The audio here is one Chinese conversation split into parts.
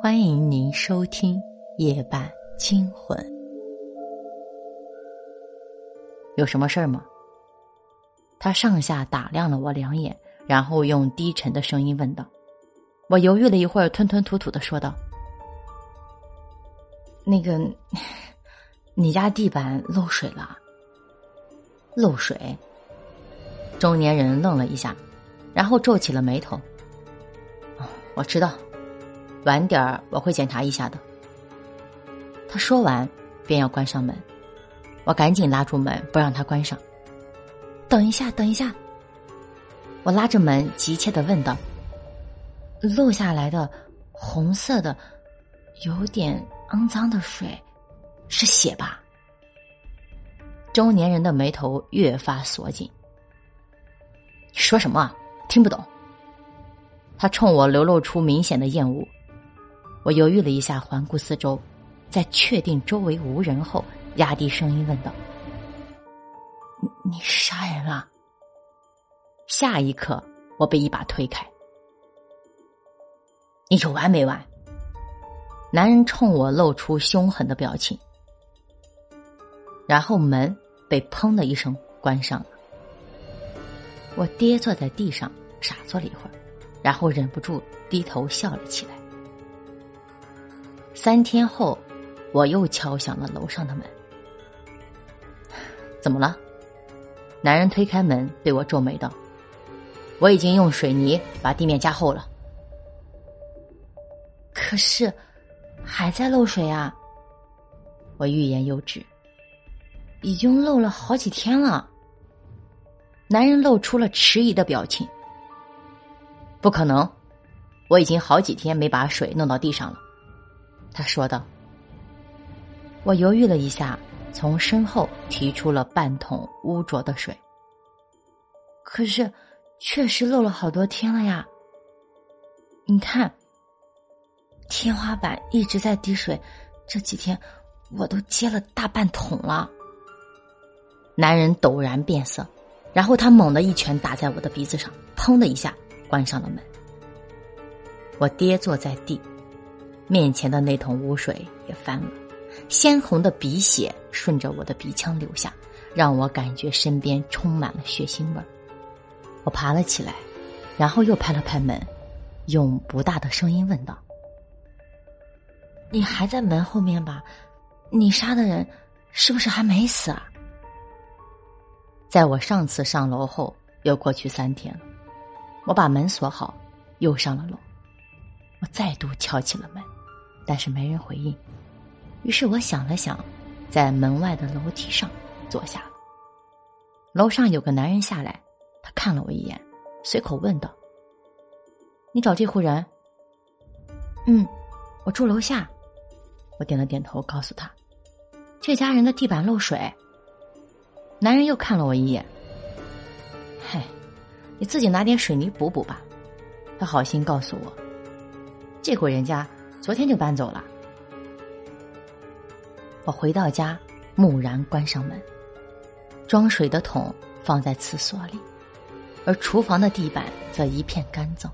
欢迎您收听《夜半惊魂》。有什么事儿吗？他上下打量了我两眼，然后用低沉的声音问道。我犹豫了一会儿，吞吞吐吐的说道：“那个，你家地板漏水了。”漏水。中年人愣了一下，然后皱起了眉头。我知道。晚点儿我会检查一下的。他说完，便要关上门，我赶紧拉住门，不让他关上。等一下，等一下！我拉着门，急切的问道：“漏下来的红色的、有点肮脏的水，是血吧？”中年人的眉头越发锁紧。说什么？听不懂。他冲我流露出明显的厌恶。我犹豫了一下，环顾四周，在确定周围无人后，压低声音问道：“你你杀人了？”下一刻，我被一把推开。你有完没完？男人冲我露出凶狠的表情，然后门被砰的一声关上了。我跌坐在地上，傻坐了一会儿，然后忍不住低头笑了起来。三天后，我又敲响了楼上的门。怎么了？男人推开门，对我皱眉道：“我已经用水泥把地面加厚了，可是还在漏水啊！”我欲言又止。已经漏了好几天了。男人露出了迟疑的表情。不可能，我已经好几天没把水弄到地上了。他说道：“我犹豫了一下，从身后提出了半桶污浊的水。可是，确实漏了好多天了呀。你看，天花板一直在滴水，这几天我都接了大半桶了。”男人陡然变色，然后他猛地一拳打在我的鼻子上，砰的一下关上了门。我跌坐在地。面前的那桶污水也翻了，鲜红的鼻血顺着我的鼻腔流下，让我感觉身边充满了血腥味儿。我爬了起来，然后又拍了拍门，用不大的声音问道：“你还在门后面吧？你杀的人是不是还没死啊？”在我上次上楼后，又过去三天了，我把门锁好，又上了楼，我再度敲起了门。但是没人回应，于是我想了想，在门外的楼梯上坐下了。楼上有个男人下来，他看了我一眼，随口问道：“你找这户人？”“嗯，我住楼下。”我点了点头，告诉他：“这家人的地板漏水。”男人又看了我一眼，“嗨，你自己拿点水泥补补吧。”他好心告诉我：“这户人家。”昨天就搬走了。我回到家，木然关上门，装水的桶放在厕所里，而厨房的地板则一片干燥。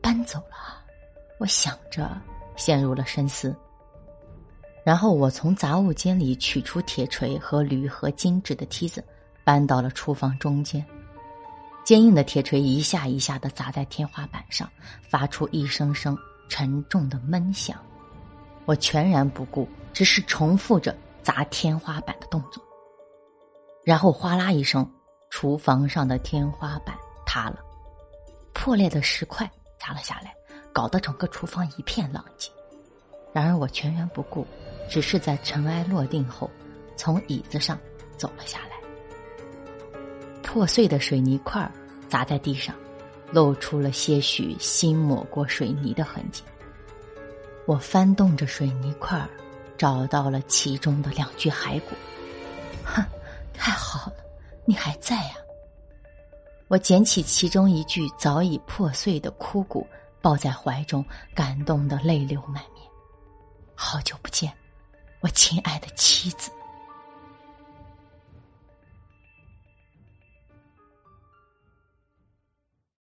搬走了，我想着，陷入了深思。然后我从杂物间里取出铁锤和铝合金制的梯子，搬到了厨房中间。坚硬的铁锤一下一下的砸在天花板上，发出一声声。沉重的闷响，我全然不顾，只是重复着砸天花板的动作。然后哗啦一声，厨房上的天花板塌了，破裂的石块砸了下来，搞得整个厨房一片狼藉。然而我全然不顾，只是在尘埃落定后，从椅子上走了下来。破碎的水泥块砸在地上。露出了些许新抹过水泥的痕迹。我翻动着水泥块儿，找到了其中的两具骸骨。哼，太好了，你还在呀！我捡起其中一具早已破碎的枯骨，抱在怀中，感动的泪流满面。好久不见，我亲爱的妻子。